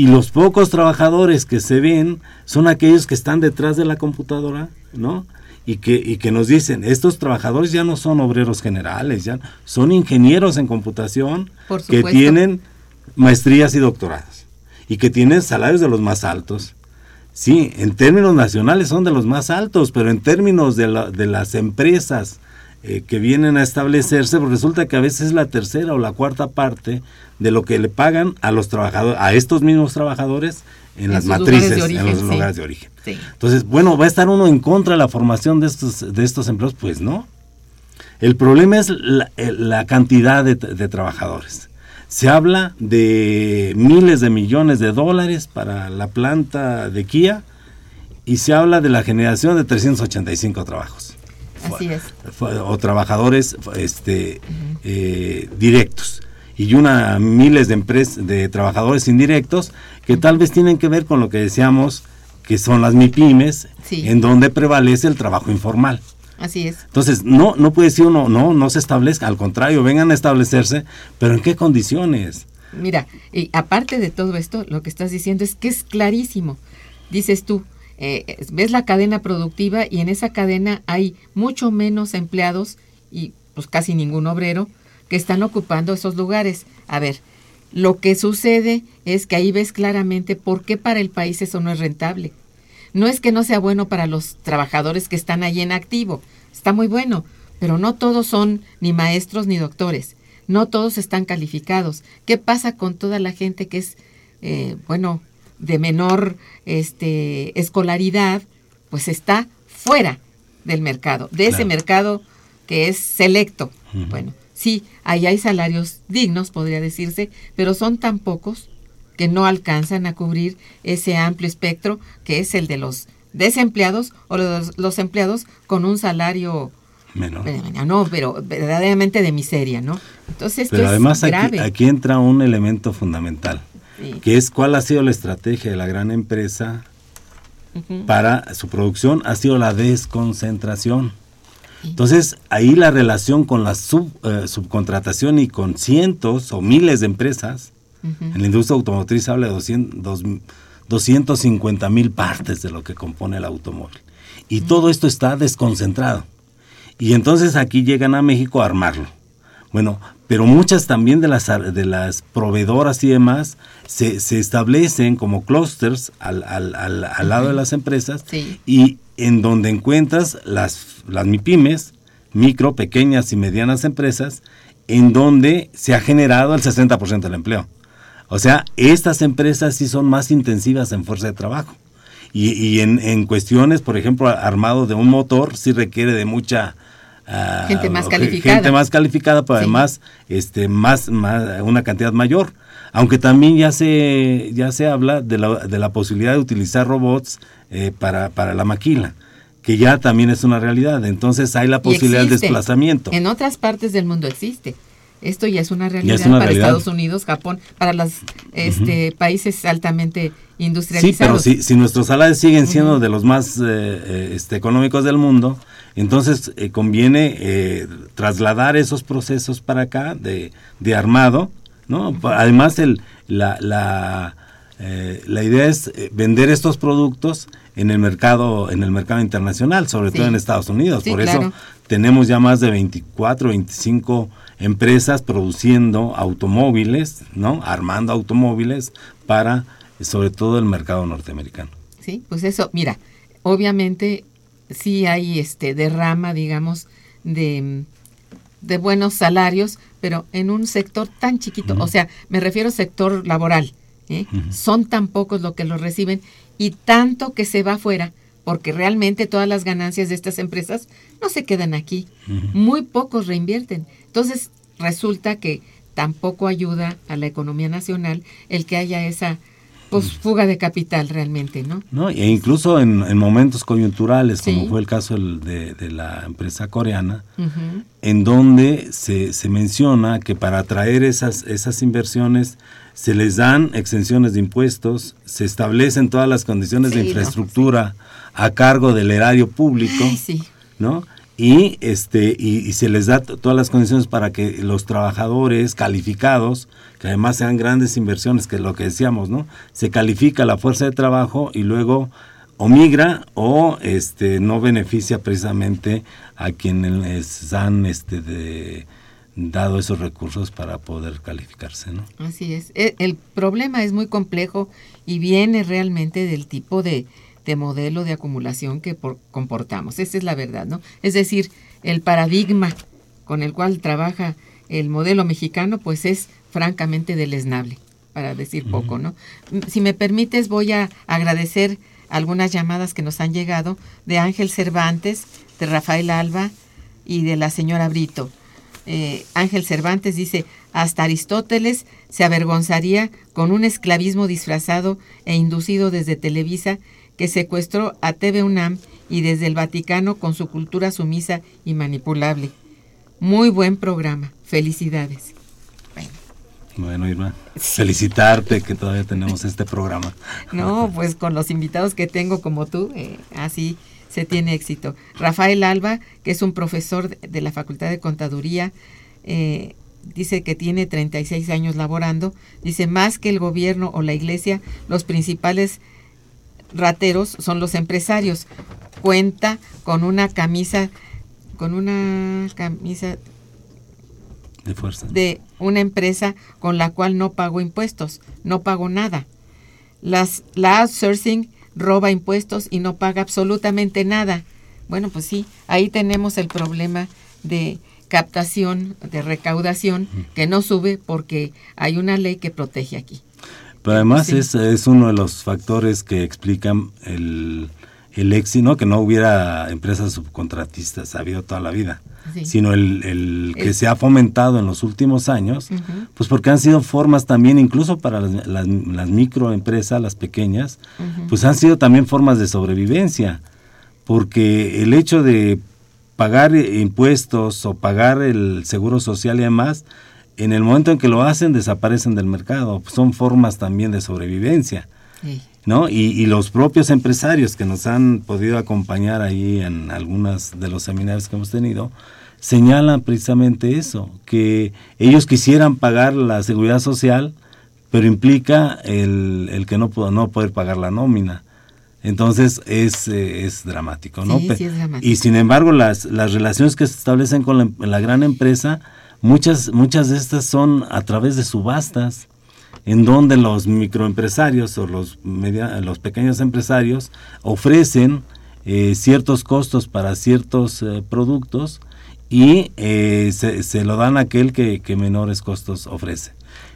Y los pocos trabajadores que se ven son aquellos que están detrás de la computadora, ¿no? Y que, y que nos dicen, estos trabajadores ya no son obreros generales, ya son ingenieros en computación que tienen maestrías y doctorados y que tienen salarios de los más altos. Sí, en términos nacionales son de los más altos, pero en términos de, la- de las empresas eh, que vienen a establecerse, pues resulta que a veces es la tercera o la cuarta parte de lo que le pagan a los trabajadores, a estos mismos trabajadores en, En las matrices, origen, en los sí. lugares de origen. Sí. Entonces, bueno, ¿va a estar uno en contra de la formación de estos, de estos empleos? Pues no. El problema es la, la cantidad de, de trabajadores. Se habla de miles de millones de dólares para la planta de Kia y se habla de la generación de 385 trabajos. Así es. O trabajadores este, eh, directos. Y una miles de empresas, de trabajadores indirectos que tal vez tienen que ver con lo que decíamos que son las MIPIMES, Sí. en donde prevalece el trabajo informal. Así es. Entonces, no, no puede decir uno, no, no se establezca, al contrario, vengan a establecerse, pero ¿en qué condiciones? Mira, y aparte de todo esto, lo que estás diciendo es que es clarísimo. Dices tú, eh, ves la cadena productiva y en esa cadena hay mucho menos empleados y pues casi ningún obrero que están ocupando esos lugares. A ver, lo que sucede es que ahí ves claramente por qué para el país eso no es rentable. No es que no sea bueno para los trabajadores que están ahí en activo, está muy bueno, pero no todos son ni maestros ni doctores, no todos están calificados. ¿Qué pasa con toda la gente que es, eh, bueno, de menor este, escolaridad? Pues está fuera del mercado, de ese mercado que es selecto. Bueno, sí, ahí hay salarios dignos, podría decirse, pero son tan pocos que no alcanzan a cubrir ese amplio espectro que es el de los desempleados o los, los empleados con un salario, Menor. no, pero verdaderamente de miseria, ¿no? Entonces, esto Pero es además aquí, grave. aquí entra un elemento fundamental, Sí. que es cuál ha sido la estrategia de la gran empresa para su producción, ha sido la desconcentración. Entonces, ahí la relación con la sub- eh, subcontratación y con cientos o miles de empresas, en la industria automotriz habla de 200, dos- 250 mil partes de lo que compone el automóvil. Y todo esto está desconcentrado. Y entonces aquí llegan a México a armarlo. Bueno, pero muchas también de las, de las proveedoras y demás se, se establecen como clusters al, al- al- al lado de las empresas Sí. y en donde encuentras las, las MIPIMES, micro, pequeñas y medianas empresas, en donde se ha generado el 60% del empleo. O sea, estas empresas sí son más intensivas en fuerza de trabajo. Y, y en, en cuestiones, por ejemplo, armado de un motor, sí requiere de mucha... ah, Gente más calificada. Gente más calificada, pero Sí. además este, más, más, una cantidad mayor. Aunque también ya se, ya se habla de la, de la posibilidad de utilizar robots eh, para, para la maquila, que ya también es una realidad. Entonces hay la posibilidad de desplazamiento. En otras partes del mundo existe. Esto ya es una realidad es una para realidad. Estados Unidos, Japón, para los este, países altamente Sí, industrializados. pero si, si nuestros salarios siguen siendo de los más eh, eh, este, económicos del mundo, entonces eh, conviene eh, trasladar esos procesos para acá de, de armado, ¿no? Además, el, la, la, la idea es vender estos productos en el mercado en el mercado internacional, sobre Sí. todo en Estados Unidos. Sí, Por claro. eso tenemos ya más de 24, 25 empresas produciendo automóviles, ¿no? Armando automóviles para sobre todo el mercado norteamericano. Sí, pues eso, mira, obviamente sí hay este derrama, digamos, de, de buenos salarios, pero en un sector tan chiquito, o sea, me refiero sector laboral, ¿eh? son tan pocos los que los reciben y tanto que se va afuera, porque realmente todas las ganancias de estas empresas no se quedan aquí, muy pocos reinvierten. Entonces, resulta que tampoco ayuda a la economía nacional el que haya esa pues fuga de capital realmente, ¿no? ¿no? E incluso en, en momentos coyunturales, como Sí. fue el caso de, de la empresa coreana, en donde se, se menciona que para atraer esas, esas inversiones se les dan exenciones de impuestos, se establecen todas las condiciones Sí, de no, infraestructura a cargo del erario público, Ay, sí. ¿no? Y, este, y, y se les da todas las condiciones para que los trabajadores calificados, que además sean grandes inversiones, que es lo que decíamos, ¿no? Se califica la fuerza de trabajo y luego o migra o este no beneficia precisamente a quienes han este de- dado esos recursos para poder calificarse, ¿no? Así es. E- El problema es muy complejo y viene realmente del tipo de, de modelo de acumulación que por- comportamos. Esa es la verdad, ¿no? Es decir, el paradigma con el cual trabaja el modelo mexicano, pues es francamente deleznable, para decir poco, ¿no? M- Si me permites, voy a agradecer algunas llamadas que nos han llegado de Ángel Cervantes, de Rafael Alba y de la señora Brito. Eh, Ángel Cervantes dice, hasta Aristóteles se avergonzaría con un esclavismo disfrazado e inducido desde Televisa que secuestró a TV UNAM y desde el Vaticano con su cultura sumisa y manipulable. Muy buen programa. Felicidades. Bueno, Irma, felicitarte que todavía tenemos este programa. No, pues con los invitados que tengo como tú, eh, así se tiene éxito. Rafael Alba, que es un profesor de- la Facultad de Contaduría, eh, dice que tiene 36 años laborando, dice más que el gobierno o la iglesia, los principales rateros son los empresarios. Cuenta con una camisa, con una camisa De fuerza. de una empresa con la cual no pago impuestos, no pago nada. Las, la outsourcing roba impuestos y no paga absolutamente nada. Bueno, pues sí, ahí tenemos el problema de captación, de recaudación, que no sube porque hay una ley que protege aquí. Pero además Sí. es, es uno de los factores que explican el, el éxito, ¿no? que no hubiera empresas subcontratistas, ha habido toda la vida, Sí. sino el, el que El- se ha fomentado en los últimos años, pues porque han sido formas también, incluso para las, las, las microempresas, las pequeñas, pues han sido también formas de sobrevivencia, porque el hecho de pagar impuestos o pagar el seguro social y demás, en el momento en que lo hacen desaparecen del mercado, son formas también de sobrevivencia. Sí. ¿No? Y, y los propios empresarios que nos han podido acompañar ahí en algunos de los seminarios que hemos tenido, señalan precisamente eso, que ellos quisieran pagar la seguridad social, pero implica el, el que no, no poder pagar la nómina. Entonces es, eh, es dramático, ¿no? Sí, Pe- sí es dramático. Y sin embargo, las, las relaciones que se establecen con la, la gran empresa, muchas, muchas de estas son a través de subastas en donde los microempresarios o los, media- los pequeños empresarios ofrecen eh, ciertos costos para ciertos eh, productos y eh, se, se lo dan a aquel que, menores costos ofrece.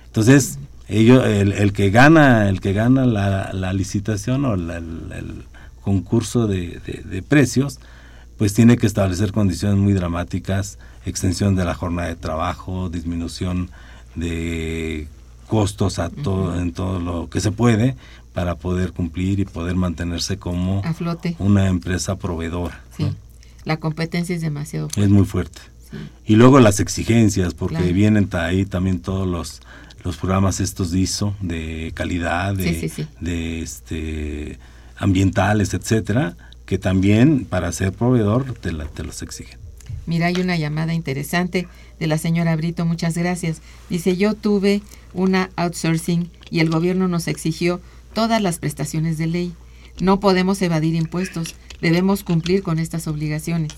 Entonces, ello- el, que gana, el que gana la, licitación o el, concurso de precios, pues tiene que establecer condiciones muy dramáticas, extensión de la jornada de trabajo, disminución de costos a todo, en todo lo que se puede para poder cumplir y poder mantenerse como A flote. una empresa proveedora. Sí. ¿no? La competencia es demasiado Es muy fuerte. Sí. Y luego las exigencias, porque Claro. vienen ahí también todos los, los programas estos de ISO, de calidad, de, sí. de este ambientales, etcétera, que también para ser proveedor te, la- te los exigen. Mira, hay una llamada interesante de la señora Brito, muchas gracias. Dice, yo tuve una outsourcing y el gobierno nos exigió todas las prestaciones de ley. No podemos evadir impuestos, debemos cumplir con estas obligaciones.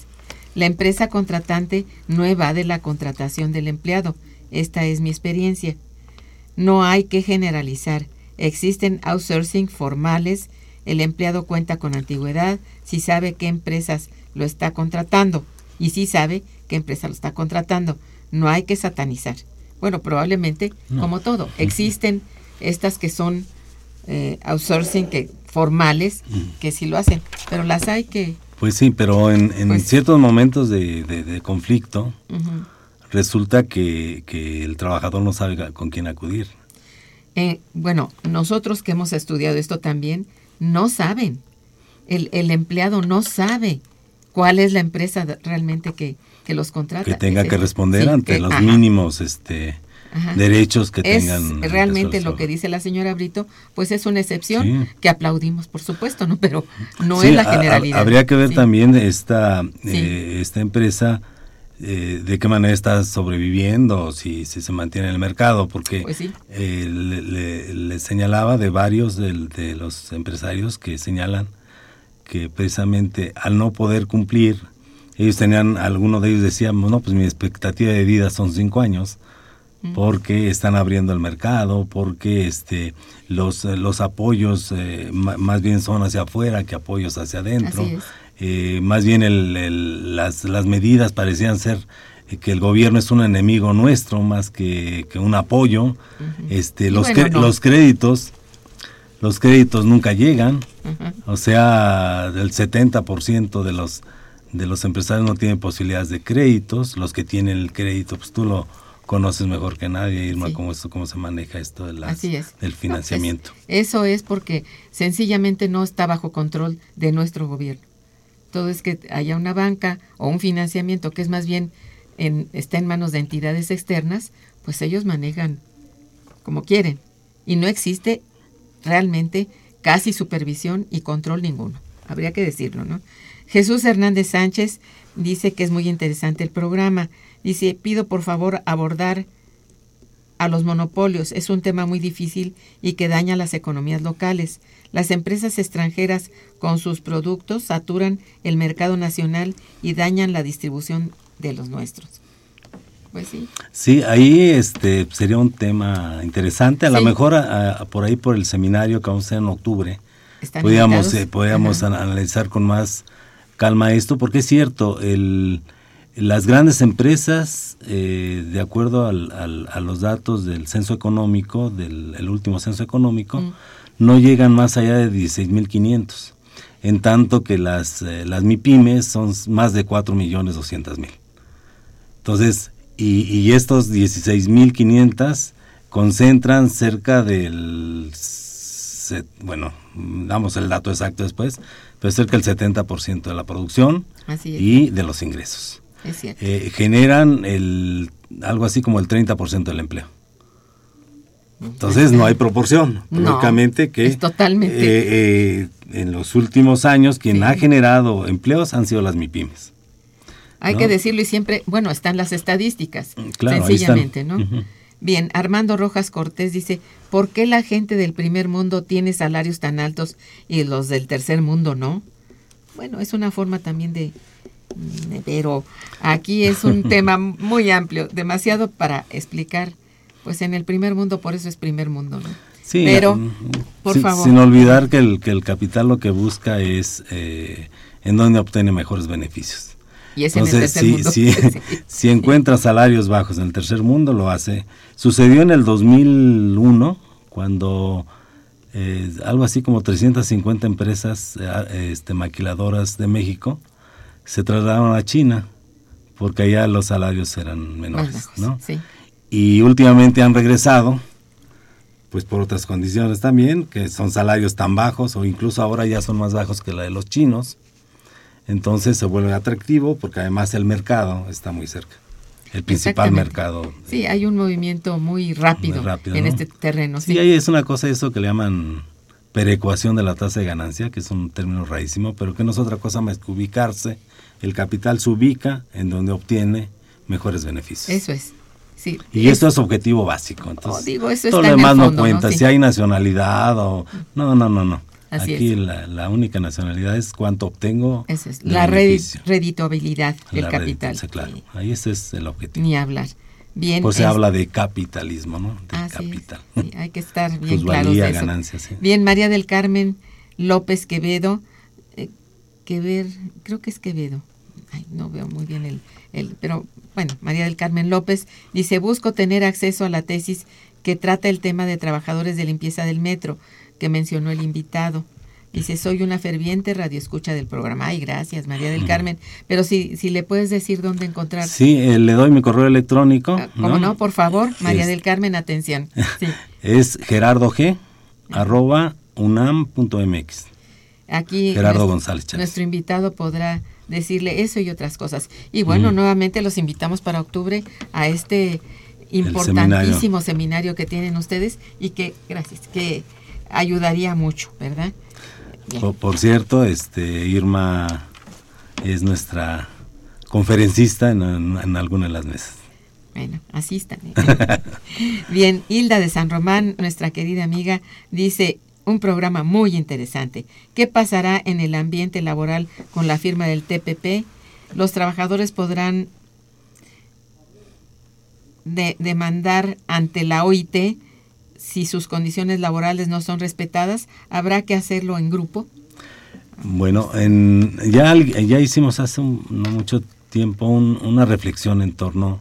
La empresa contratante no evade la contratación del empleado. Esta es mi experiencia. No hay que generalizar. Existen outsourcing formales. El empleado cuenta con antigüedad si sabe qué empresas lo está contratando y si sabe qué empresa lo está contratando. No hay que satanizar. Bueno, probablemente, como todo, existen estas que son eh, outsourcing que formales que sí lo hacen, pero las hay que... Pues sí, pero en, en Pues- ciertos momentos de, de- de conflicto resulta que, que el trabajador no sabe con quién acudir. Eh, bueno, nosotros que hemos estudiado esto también, no saben. El, el empleado no sabe cuál es la empresa realmente que, que los contrata. Que tenga que responder Sí, ante que- los ajá, mínimos este, ajá. derechos que es tengan. realmente lo que dice la señora Brito, pues es una excepción Sí. que aplaudimos, por supuesto, ¿no? Pero no Sí, es la generalidad. Habría que ver Sí. también esta, eh, esta empresa, eh, de qué manera está sobreviviendo, si, si se mantiene en el mercado, porque Pues eh, le, le- le señalaba de varios de, los empresarios que señalan que precisamente al no poder cumplir, ellos tenían, algunos de ellos decían, no, pues mi expectativa de vida son cinco años, porque están abriendo el mercado, porque este los, eh, los apoyos eh, más bien son hacia afuera que apoyos hacia adentro. Eh, más bien el- el- las, las medidas parecían ser que el gobierno es un enemigo nuestro más que, que un apoyo. este, los, bueno, cre- no. los créditos, los créditos nunca llegan. O sea, el 70% de los de los empresarios no tienen posibilidades de créditos, los que tienen el crédito, pues tú lo conoces mejor que nadie, Irma, Sí. cómo, esto, cómo se maneja esto de las- del No, financiamiento. es- eso es porque sencillamente no está bajo control de nuestro gobierno. Todo es que haya una banca o un financiamiento que es más bien en, está en manos de entidades externas, pues ellos manejan como quieren. Y no existe realmente casi supervisión y control ninguno. Habría que decirlo, ¿no? Jesús Hernández Sánchez dice que es muy interesante el programa. Dice, pido por favor abordar a los monopolios. Es un tema muy difícil y que daña las economías locales. Las empresas extranjeras con sus productos saturan el mercado nacional y dañan la distribución de los nuestros. Pues sí. Sí, ahí este sería un tema interesante. A lo mejor a- a- por ahí por el seminario que vamos a hacer en octubre, invitados. eh, analizar con más calma esto, porque es cierto, el, las grandes empresas, eh, de acuerdo al- al- a los datos del censo económico, del el último censo económico, Mm. no llegan más allá de 16.500, en tanto que las, eh, las MIPIMES son más de 4.200.000. Entonces, y, y estos 16.500 concentran cerca del, bueno, damos el dato exacto después, pero cerca del 70% de la producción y de los ingresos. Es cierto. Eh, generan el, algo así como el 30% del empleo. Entonces no hay proporción. No, Lógicamente que es totalmente. eh, eh, en los últimos años quien Sí. ha generado empleos han sido las MIPIMES. Hay ¿no? que decirlo y siempre, bueno, están las estadísticas, Claro, ahí sencillamente. ¿no? Bien, Armando Rojas Cortés dice, ¿por qué la gente del primer mundo tiene salarios tan altos y los del tercer mundo no? Bueno, es una forma también de... mm, Pero aquí es un tema muy amplio, demasiado para explicar. Pues en el primer mundo, por eso es primer mundo, ¿no? Sí, Pero, mm, por sin, favor. Sin olvidar que el, que el capital lo que busca es eh, en dónde obtiene mejores beneficios. Y es en el Entonces, tercer si, mundo. si, Sí. si encuentra salarios bajos en el tercer mundo, lo hace. Sucedió en el 2001, cuando eh, algo así como 350 empresas eh, este, maquiladoras de México se trasladaron a China, porque allá los salarios eran menores. bajos, ¿no? sí. y últimamente han regresado, pues por otras condiciones también, que son salarios tan bajos o incluso ahora ya son más bajos que la de los chinos. Entonces se vuelve atractivo porque además el mercado está muy cerca. El principal mercado. Sí, hay un movimiento muy rápido, Muy rápido, en ¿no? este terreno. Sí, Sí, ahí es una cosa eso que le llaman perecuación de la tasa de ganancia, que es un término raísimo, pero que no es otra cosa más que ubicarse. El capital se ubica en donde obtiene mejores beneficios. Eso es. Sí, Y esto es objetivo básico. Entonces, Oh, digo, eso todo lo en el demás no fondo, ¿no? cuenta. Sí. Si hay nacionalidad o. No, no, no, no. Así Aquí es. La, la única nacionalidad es cuánto obtengo. Eso es, la beneficio. redi- redituabilidad del La capital. claro. Ahí ese es el objetivo. Ni hablar. Bien. Pues se es- habla de capitalismo, ¿no? De Así es, capital. sí, hay que estar bien Plusvalía, claros de eso. ganancias, sí. Bien, María del Carmen López Quevedo. eh, Quever, creo que es Quevedo. Ay, no veo muy bien el, el, pero bueno, María del Carmen López dice, busco tener acceso a la tesis que trata el tema de trabajadores de limpieza del metro, que mencionó el invitado. Dice, soy una ferviente radioescucha del programa. Ay, gracias, María del Carmen. Pero si, si le puedes decir dónde encontrar. Sí, eh, le doy mi correo electrónico. Ah, ¿Cómo no? Por favor, María Es- del Carmen, atención. Sí. Es gerardo g arroba unam.mx. Aquí Gerardo nuestro, González Chávez. nuestro invitado podrá decirle eso y otras cosas. Y bueno, Mm. nuevamente los invitamos para octubre a este importantísimo seminario. que tienen ustedes y que, gracias, que ayudaría mucho, ¿verdad? Por, por cierto, este Irma es nuestra conferencista en, en- en alguna de las mesas. Bueno, asistan. Bien, Hilda de San Román, nuestra querida amiga, dice un programa muy interesante. ¿Qué pasará en el ambiente laboral con la firma del TPP? Los trabajadores podrán de- demandar ante la OIT si sus condiciones laborales no son respetadas. ¿Habrá que hacerlo en grupo? Bueno, en, ya, ya hicimos hace un- no mucho tiempo un- una reflexión en torno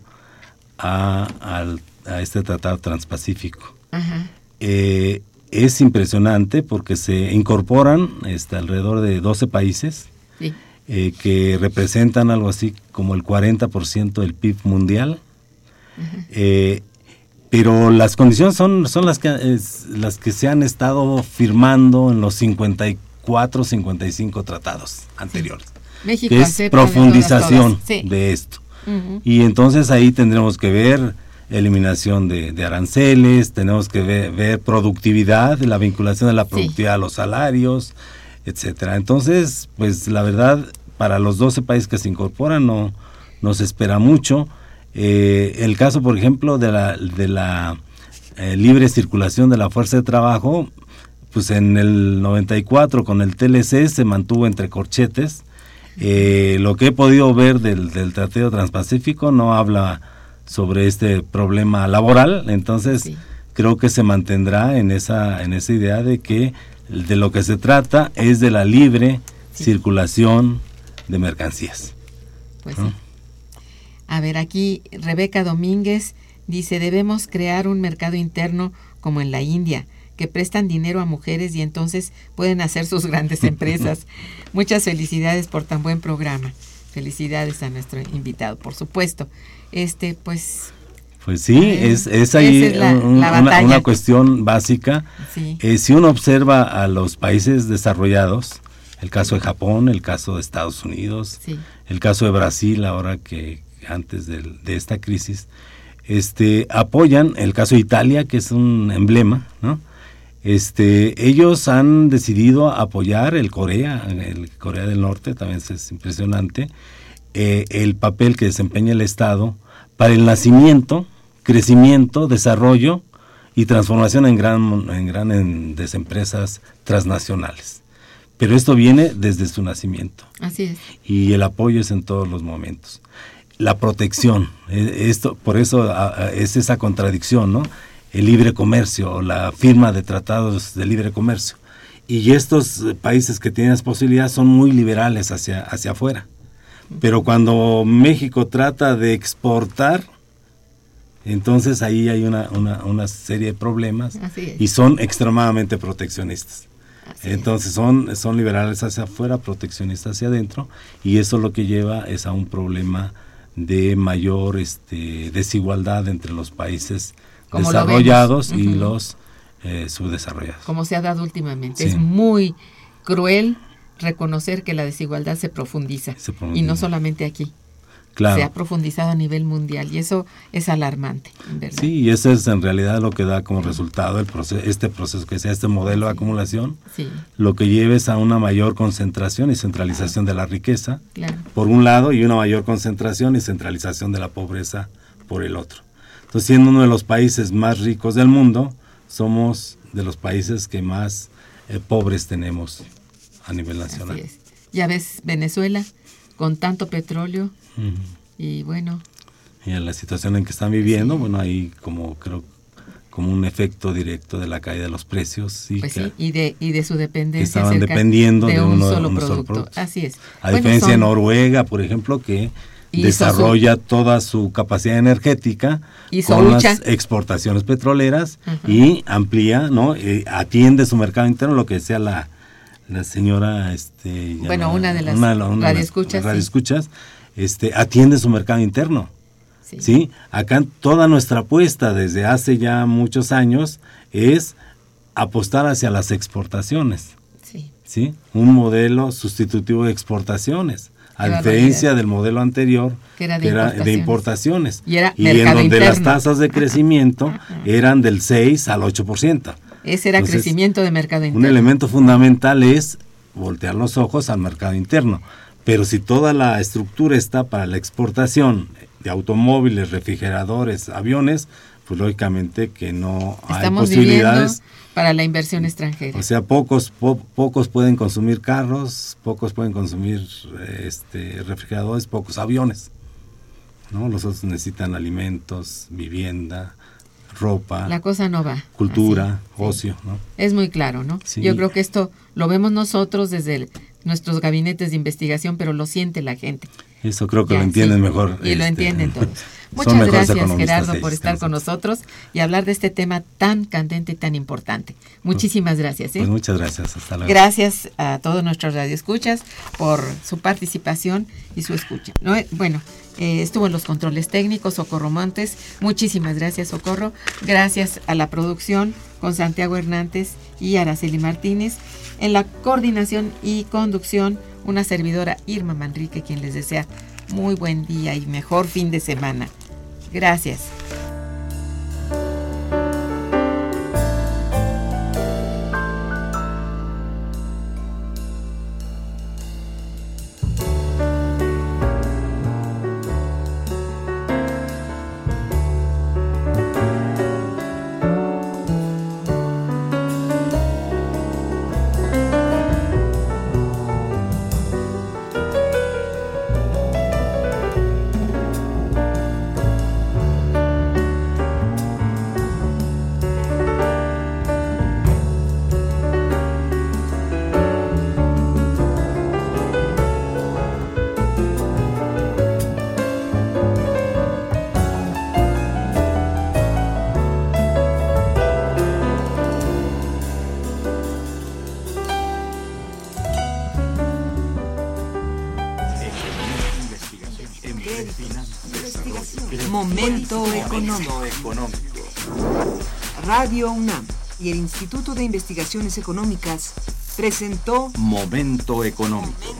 a, al- a este tratado transpacífico. Ajá. Eh, es impresionante porque se incorporan este, alrededor de 12 países Sí. eh, que representan algo así como el 40% del PIB mundial. Eh, pero las condiciones son, son las, que, es- las que se han estado firmando en los 54, 55 tratados anteriores. México que es de profundización. Sí. de esto. Y entonces ahí tendremos que ver eliminación de, de aranceles, tenemos que ver, ver productividad, la vinculación de la productividad a los salarios, etcétera. Entonces, pues la verdad, para los 12 países que se incorporan no, no se espera mucho. Eh, el caso, por ejemplo, de la, de la eh, libre circulación de la fuerza de trabajo, pues en el 94 con el TLC se mantuvo entre corchetes. Eh, lo que he podido ver del, del Tratado Transpacífico no habla sobre este problema laboral, entonces Sí. creo que se mantendrá en esa, en esa idea de que de lo que se trata es de la libre circulación de mercancías. Pues ¿no? sí. A ver, aquí Rebeca Domínguez dice, debemos crear un mercado interno como en la India, que prestan dinero a mujeres y entonces pueden hacer sus grandes empresas. Muchas felicidades por tan buen programa. Felicidades a nuestro invitado, por supuesto. Este, pues, Pues sí, es, es ahí esa es la- un- la una, cuestión básica. sí. Eh, si uno observa a los países desarrollados, el caso de Japón, el caso de Estados Unidos, Sí. el caso de Brasil, ahora que antes del- de esta crisis, este, apoyan el caso de Italia, que es un emblema, ¿no? Este, ellos han decidido apoyar el Corea, el Corea del Norte, también es impresionante, eh, el papel que desempeña el Estado para el nacimiento, crecimiento, desarrollo y transformación en gran, en grandes empresas transnacionales. Pero esto viene desde su nacimiento Así es. y el apoyo es en todos los momentos. La protección, eh, esto, por eso es esa contradicción, ¿no? El libre comercio o la firma de tratados de libre comercio. Y estos eh, países que tienen esa posibilidad son muy liberales hacia, hacia afuera. Pero cuando México trata de exportar, entonces ahí hay una, una, una serie de problemas y son extremadamente proteccionistas. Así. Entonces son, son liberales hacia afuera, proteccionistas hacia adentro, y eso lo que lleva es a un problema de mayor este, desigualdad entre los países Como lo desarrollados y los eh, subdesarrollados. como se ha dado últimamente. Sí. Es muy cruel reconocer que la desigualdad se profundiza. Se Y no solamente aquí. Claro. Se ha profundizado a nivel mundial y eso es alarmante, verdad. Sí, y eso es en realidad lo que da como resultado el proceso, este proceso que sea este modelo de acumulación, Sí, lo que lleva es a una mayor concentración y centralización de la riqueza, claro. por un lado, y una mayor concentración y centralización de la pobreza por el otro. Entonces, siendo uno de los países más ricos del mundo, somos de los países que más eh, pobres tenemos a nivel nacional. Así es. Ya ves, Venezuela, con tanto petróleo, y bueno, Y en la situación en que están viviendo, bueno, hay como creo como un efecto directo de la caída de los precios y pues sí, y de, y de su dependencia. estaban dependiendo de un uno- solo solo producto. Así es. a Bueno, diferencia de Noruega, por ejemplo, que Hizo desarrolla toda su capacidad energética Hizo con lucha. las exportaciones petroleras Ajá. y amplía, ¿no? Eh, atiende su mercado interno, lo que decía la, la señora, este, Bueno, no- una de las de las radioescuchas, sí. radioescuchas, este, atiende su mercado interno. sí. ¿sí? Acá toda nuestra apuesta desde hace ya muchos años es apostar hacia las exportaciones, sí. ¿sí? Un modelo sustitutivo de exportaciones, a Qué diferencia barbaridad. del modelo anterior Que era de importaciones. importaciones. Y era en mercado donde las tasas de crecimiento eran del 6 al 8%. Ese era Entonces, crecimiento de mercado Un interno. elemento fundamental es voltear los ojos al mercado interno. Pero si toda la estructura está para la exportación de automóviles, refrigeradores, aviones, pues lógicamente que no hay Estamos viviendo posibilidades. para la inversión extranjera. O sea, pocos po- pocos pueden consumir carros, pocos pueden consumir este refrigeradores, pocos aviones. ¿No? Los otros necesitan alimentos, vivienda, ropa, la cosa no va. cultura, así, sí. ocio, ¿no? Es muy claro, ¿no? Sí. Yo creo que esto lo vemos nosotros desde el- nuestros gabinetes de investigación, pero lo siente la gente. Eso creo que Ya, lo entienden sí. mejor. Y lo este, entienden todos. Muchas gracias, Gerardo, por estar con nosotros. y hablar de este tema tan candente y tan importante. Muchísimas gracias. ¿eh? Pues muchas gracias. Hasta luego. Gracias a todos nuestros radioescuchas por su participación y su escucha. ¿no? Bueno, eh, estuvo en los controles técnicos Socorro Montes. Muchísimas gracias, Socorro. Gracias a la producción con Santiago Hernández y Araceli Martínez. En la coordinación y conducción, una servidora Irma Manrique, quien les desea muy buen día y mejor fin de semana. Gracias. Instituto de Investigaciones Económicas presentó Momento económico.